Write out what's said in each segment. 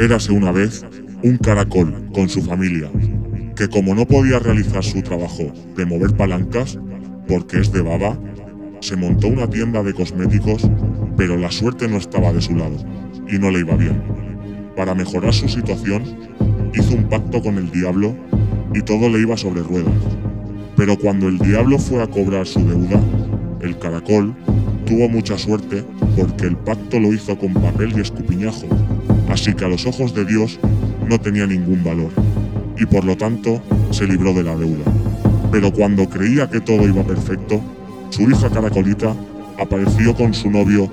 Érase una vez un caracol con su familia, que como no podía realizar su trabajo de mover palancas, porque es de baba, se montó una tienda de cosméticos, pero la suerte no estaba de su lado y no le iba bien. Para mejorar su situación, hizo un pacto con el diablo y todo le iba sobre ruedas. Pero cuando el diablo fue a cobrar su deuda, el caracol tuvo mucha suerte porque el pacto lo hizo con papel y escupiñajo, así que a los ojos de Dios no tenía ningún valor y por lo tanto se libró de la deuda. Pero cuando creía que todo iba perfecto, su hija Caracolita apareció con su novio,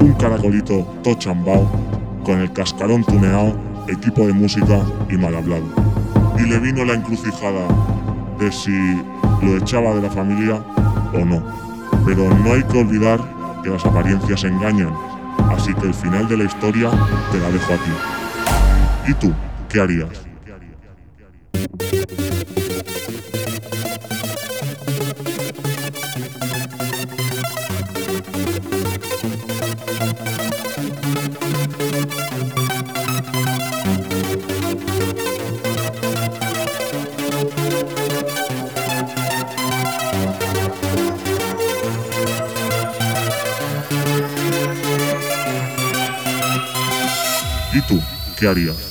un caracolito tochambao, con el cascarón tuneado, equipo de música y mal hablado. Y le vino la encrucijada de si lo echaba de la familia o no. Pero no hay que olvidar que las apariencias engañan, así que el final de la historia te la dejo a ti. ¿Y tú? ¿Qué harías? ¿Qué?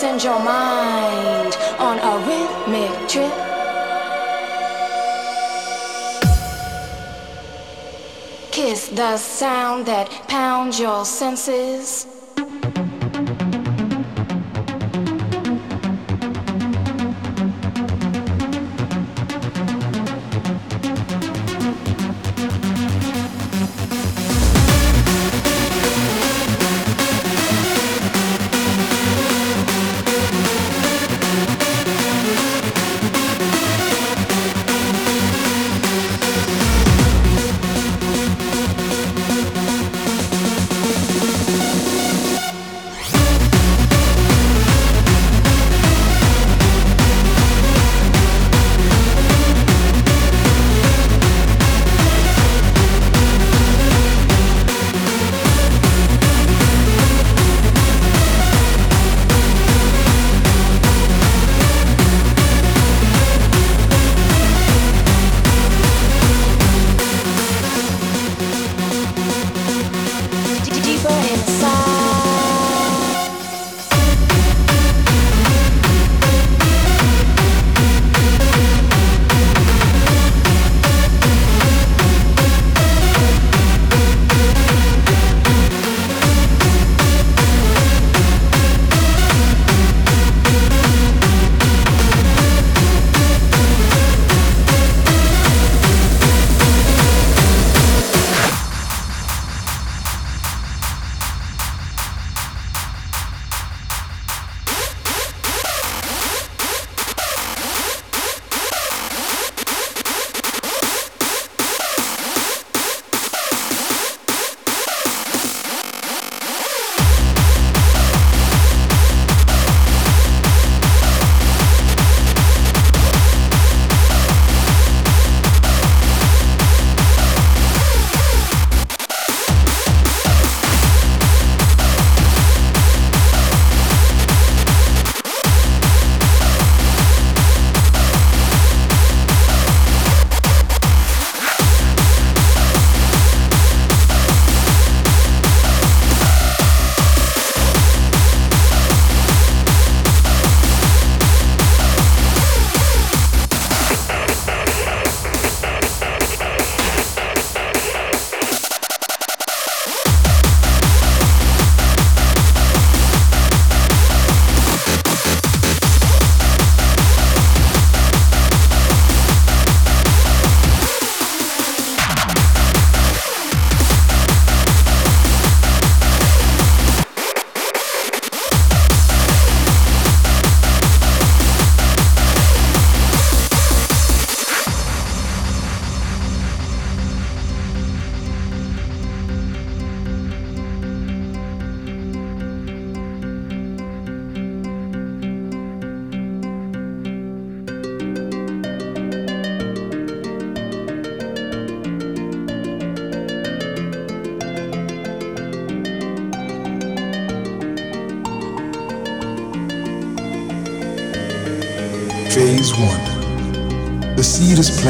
Send your mind on a rhythmic trip. Kiss the sound that pounds your senses.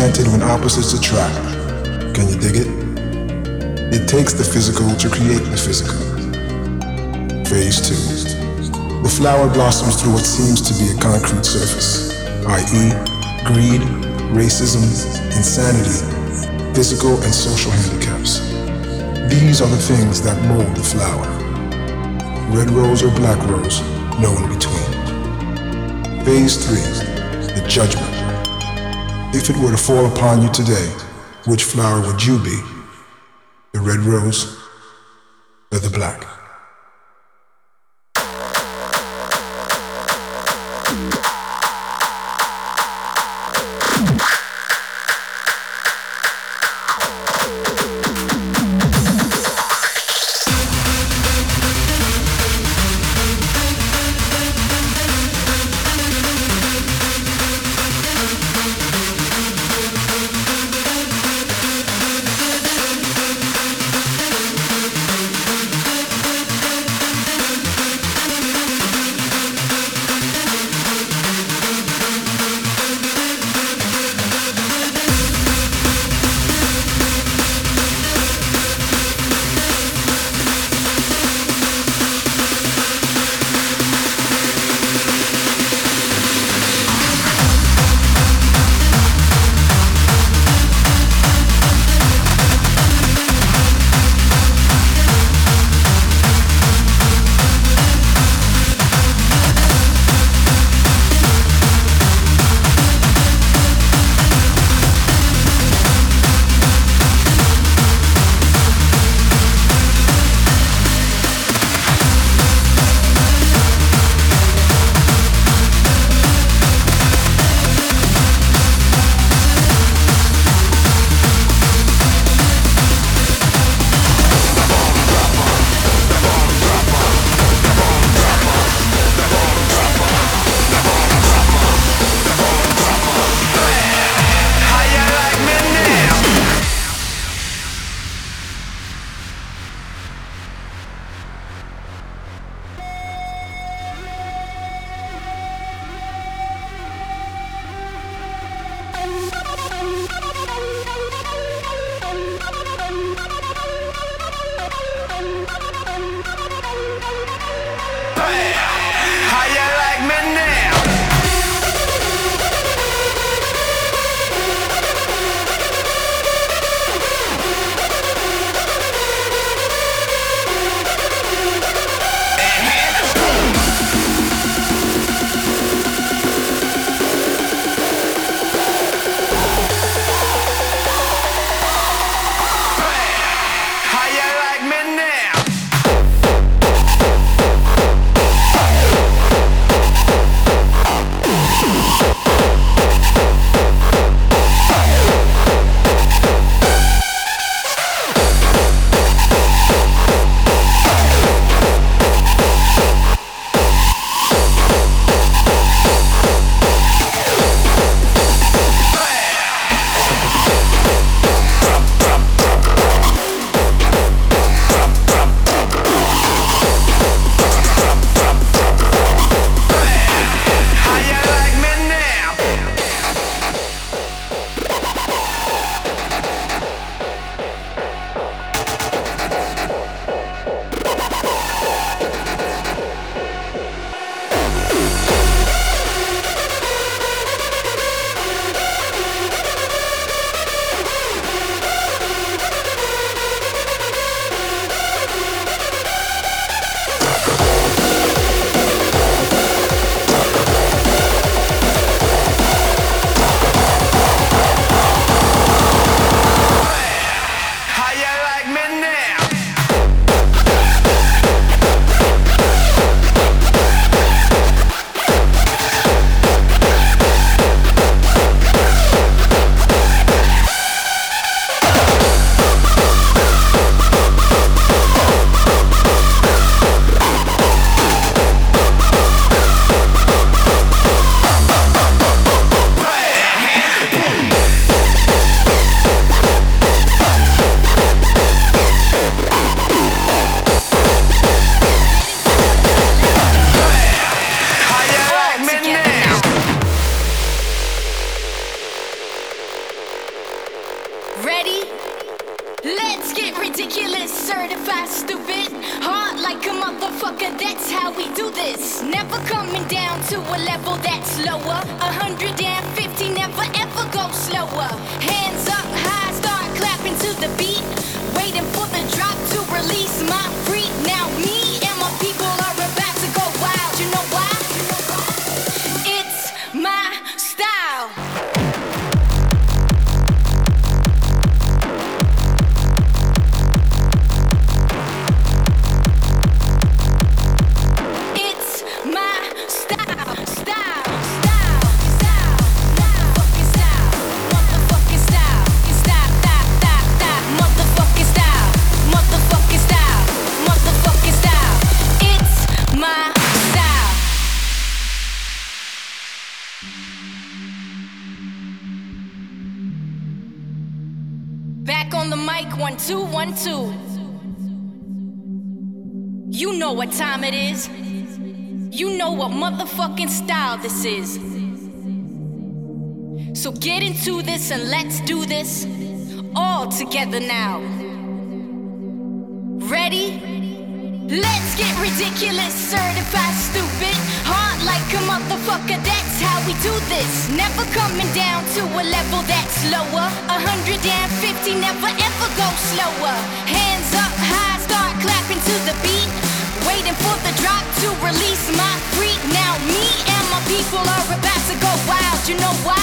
Planted when opposites attract. Can you dig it? It takes the physical to create the physical. Phase 2. The flower blossoms through what seems to be a concrete surface, i.e., greed, racism, insanity, physical and social handicaps. These are the things that mold the flower. Red rose or black rose, no in between. Phase 3 the judgment. If it were to fall upon you today, which flower would you be? The red rose or the black? release my freak. Now me and my people are about to go wild. You know why?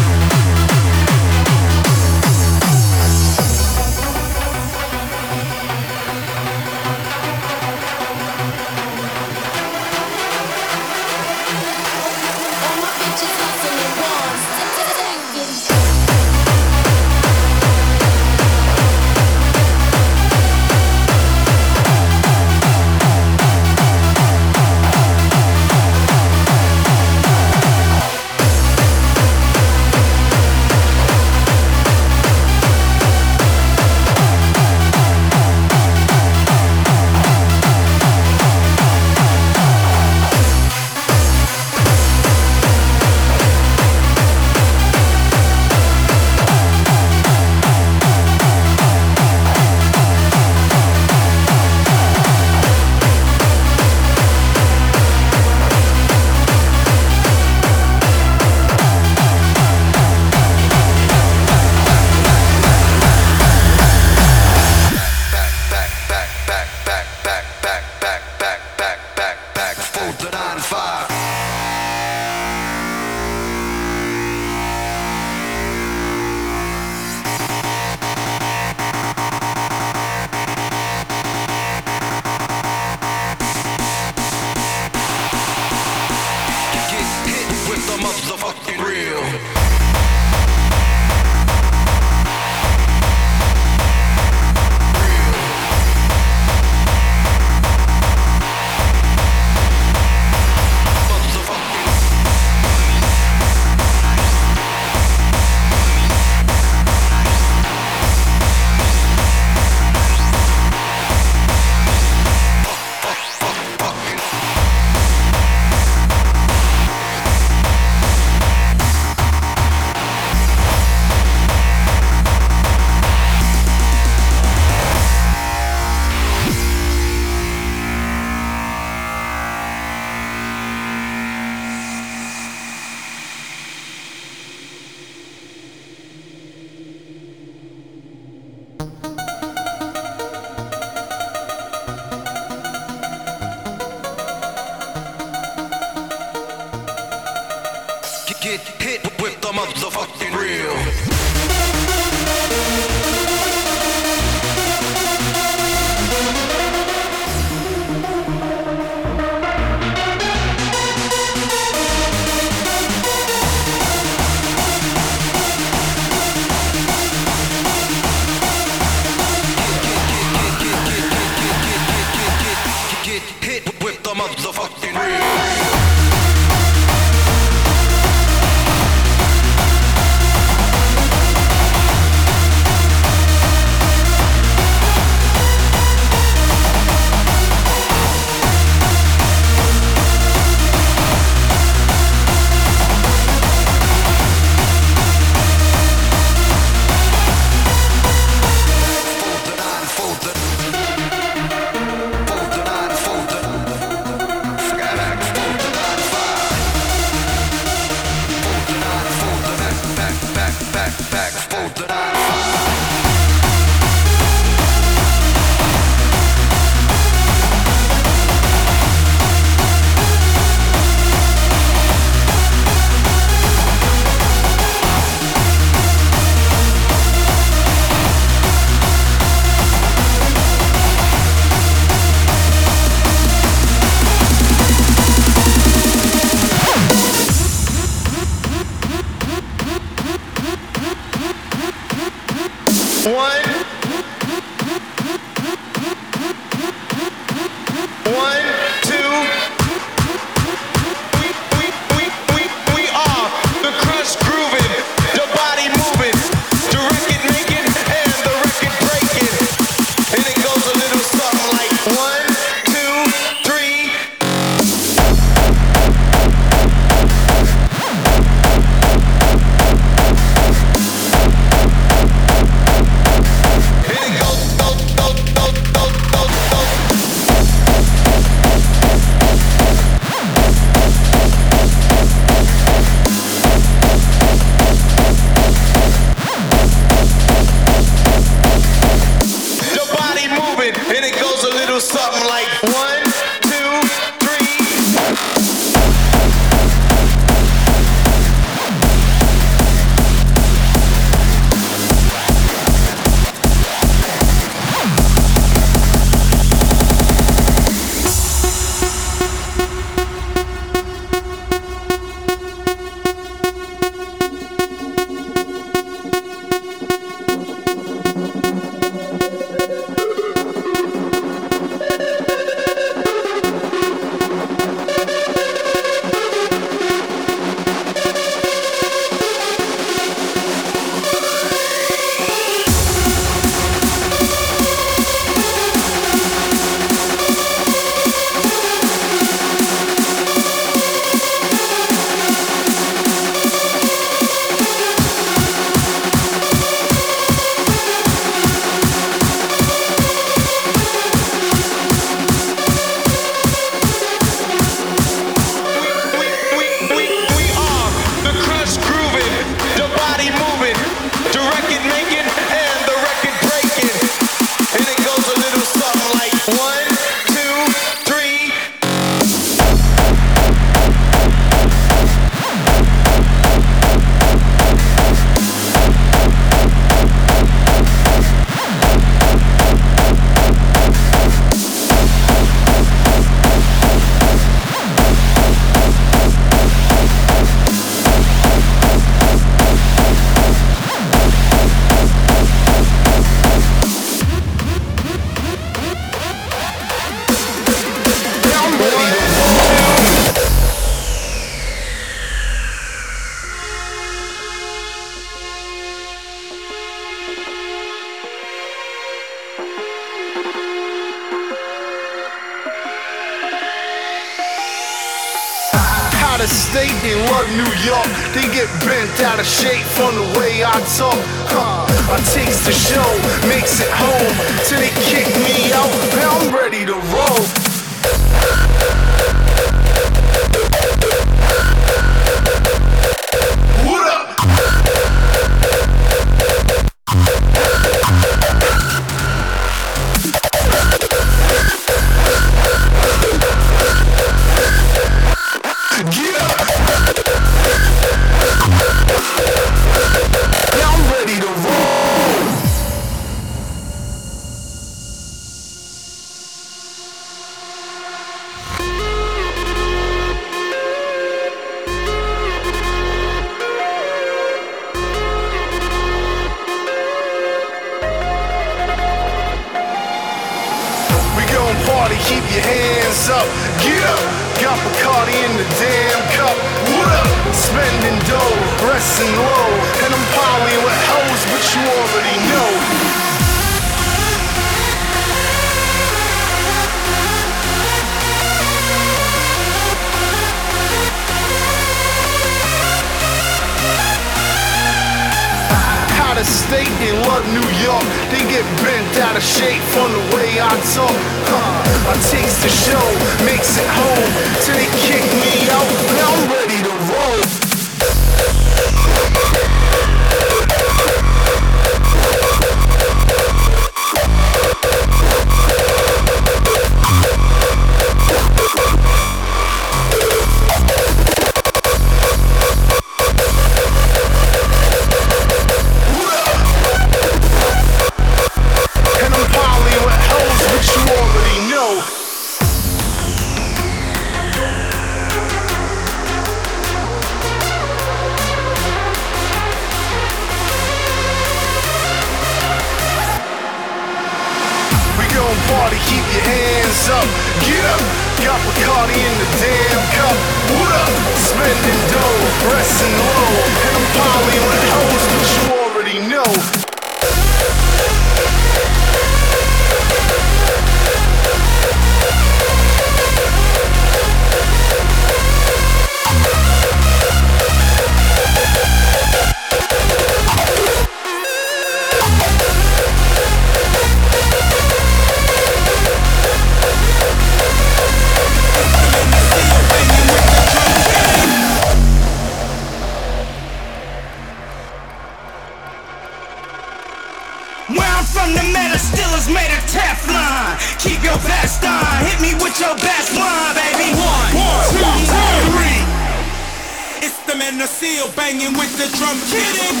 Thank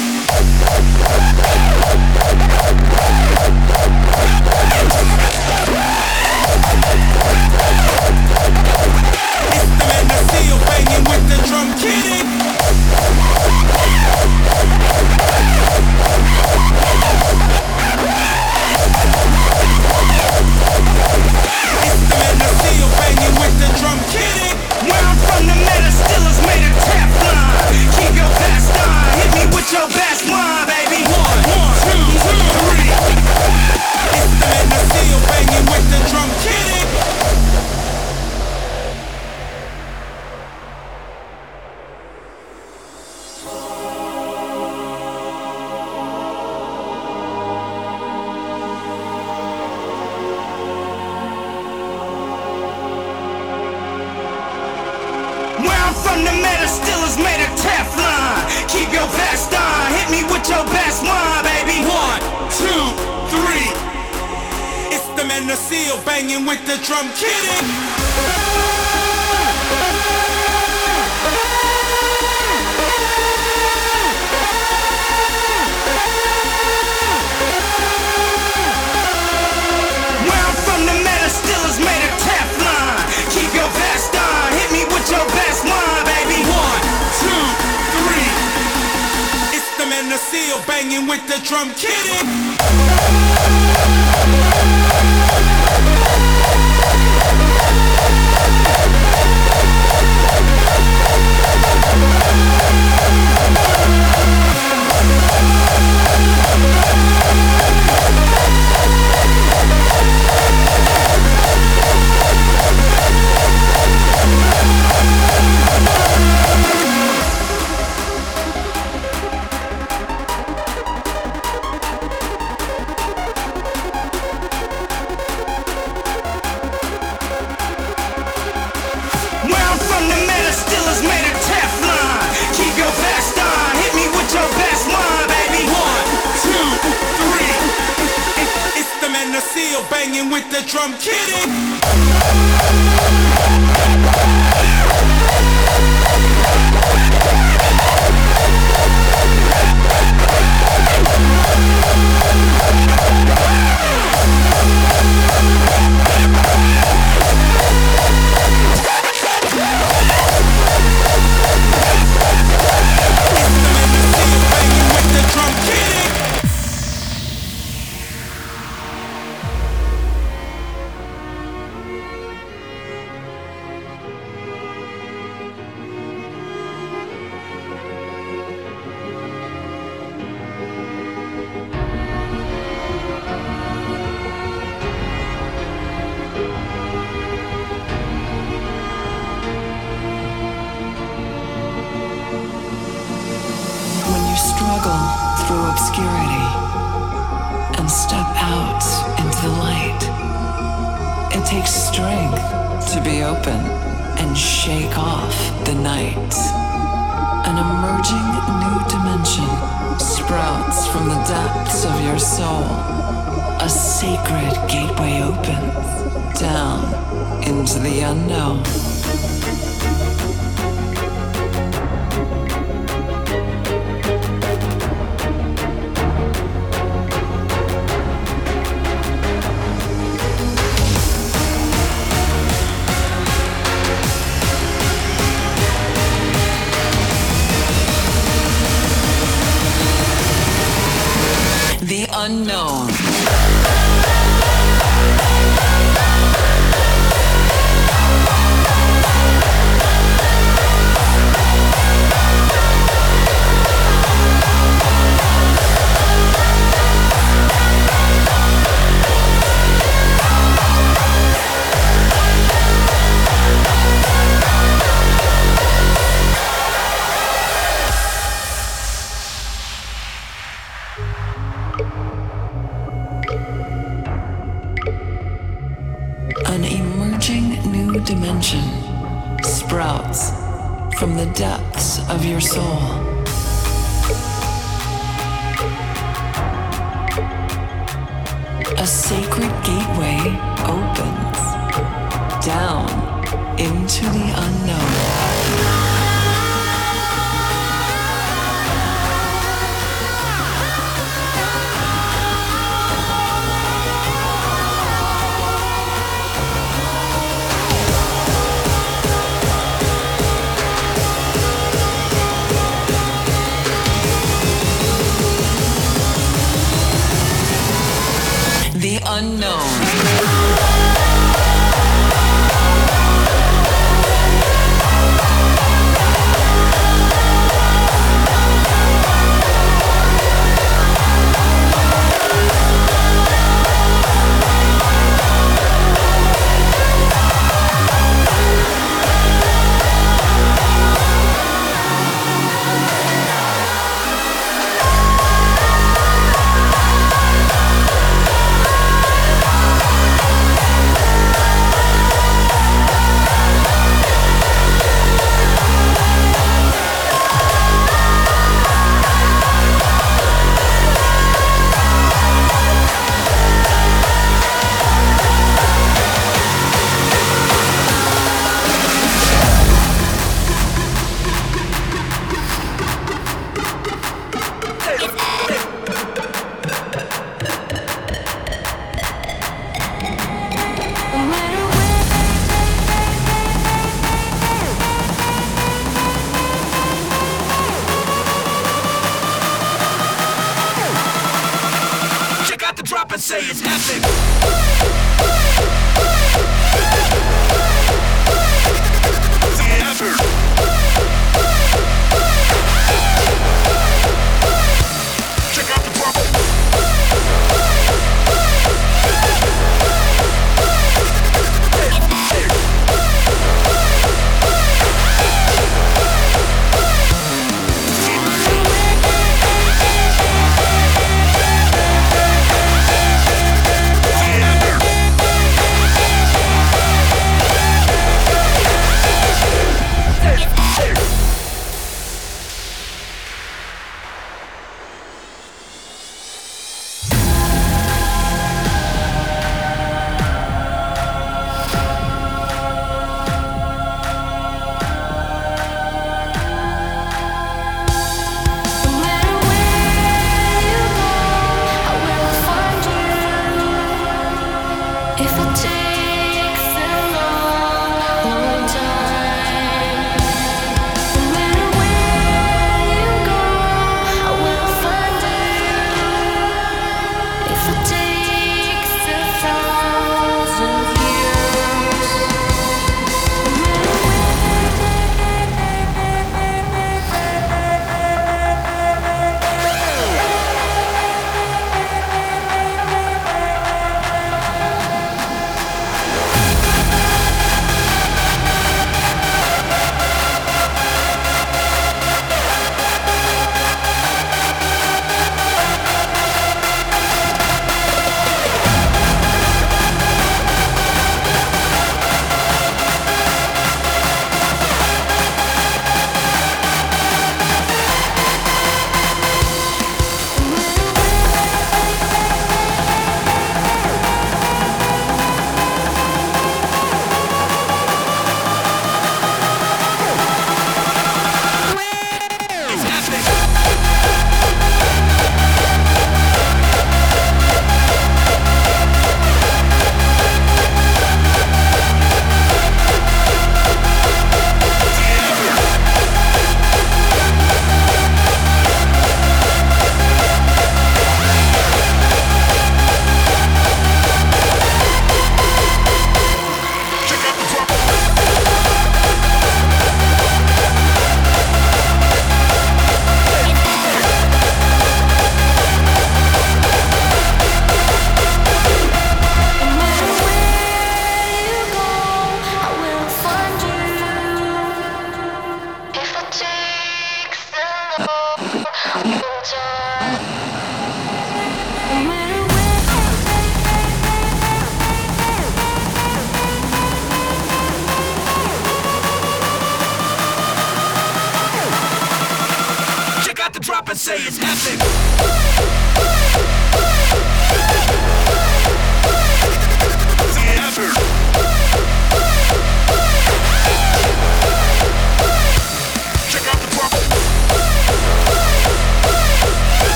you.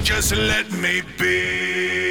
Just let me be.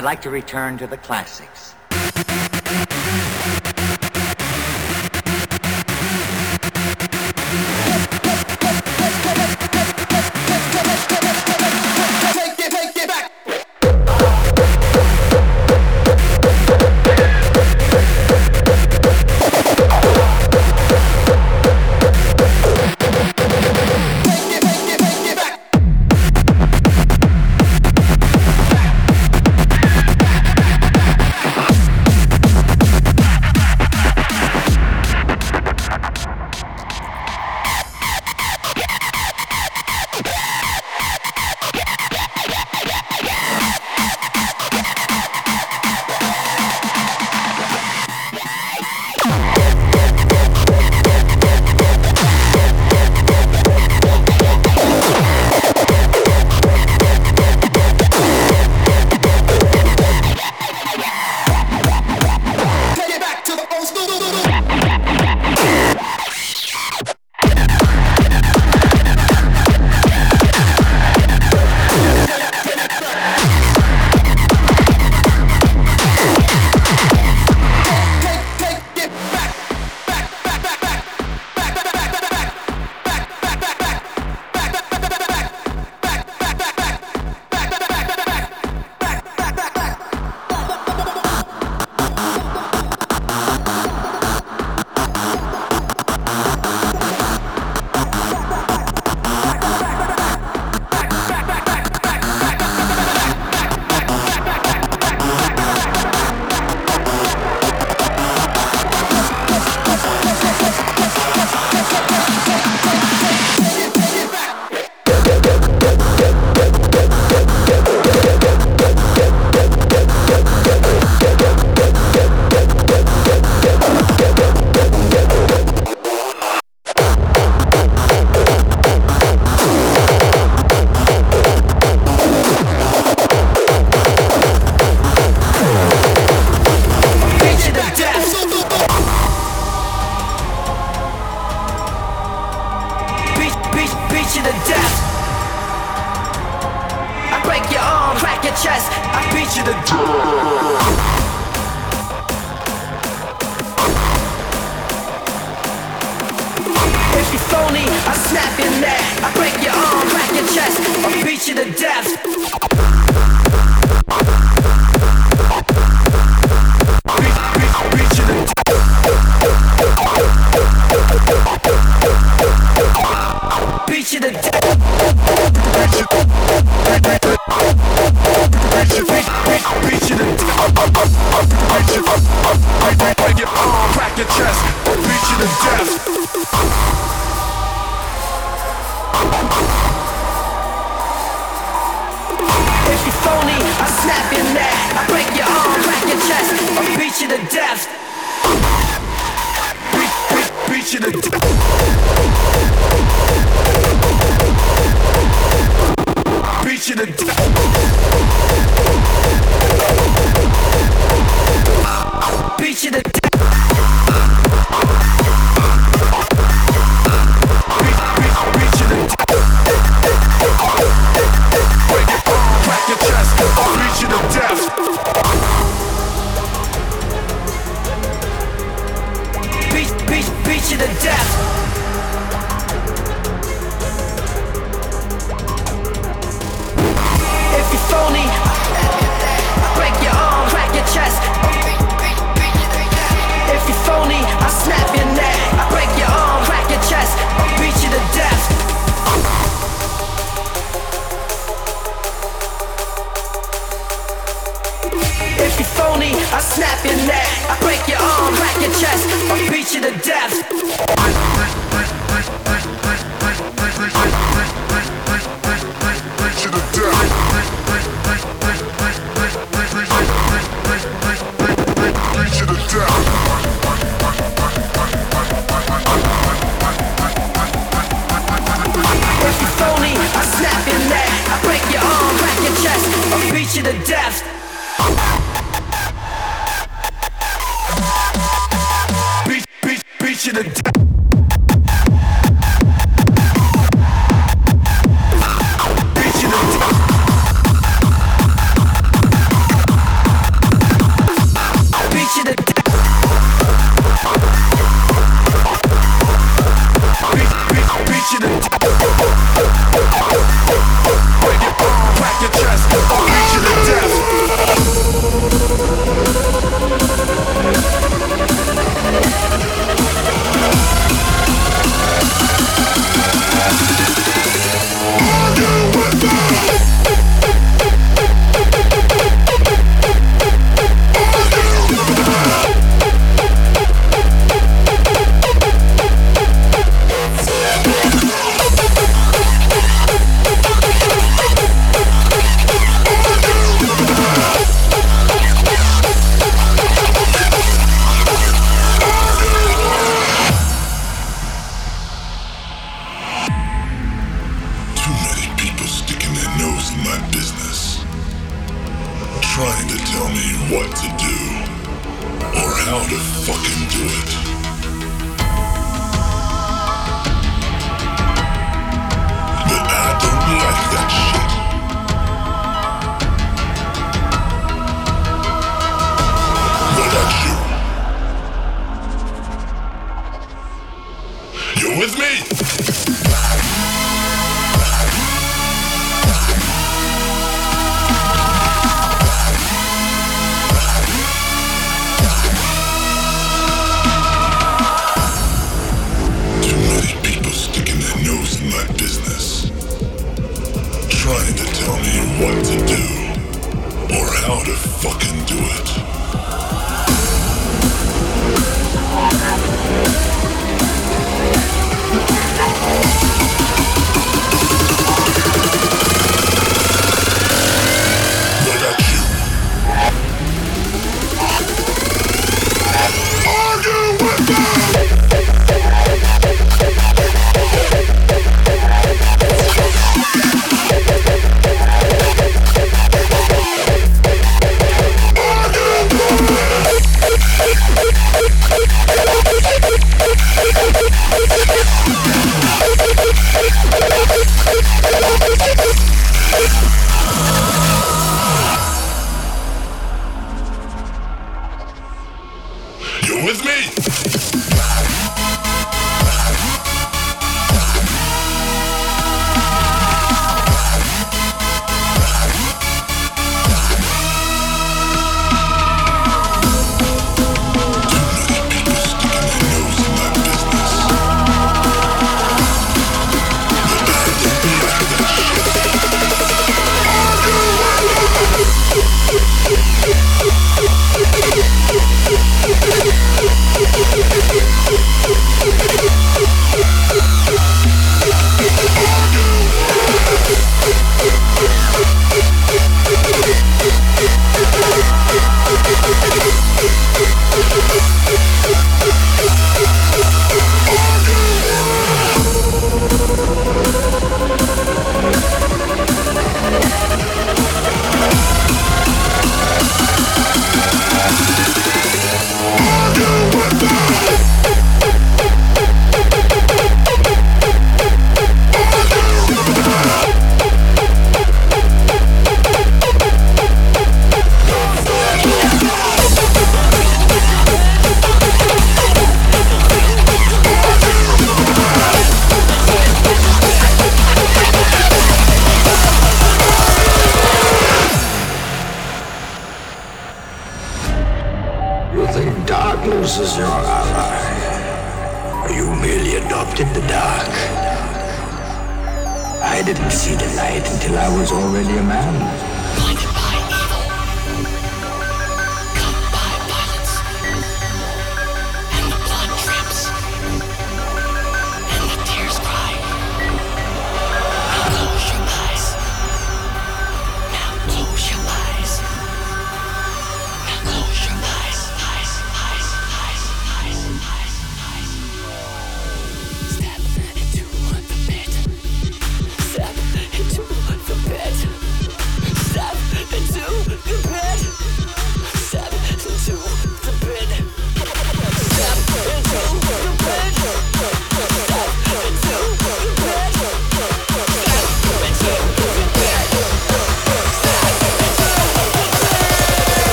I'd like to return to the classics.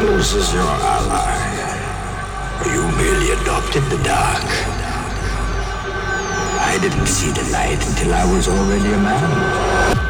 darkness is your ally. You merely adopted the dark. I didn't see the light until I was already a man.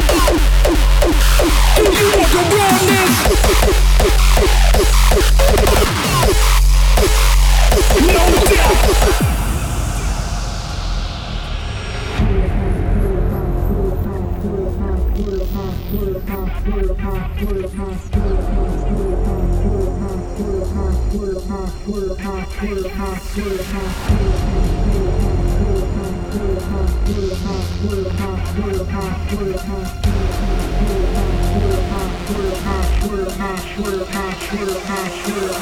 you want to run this? two one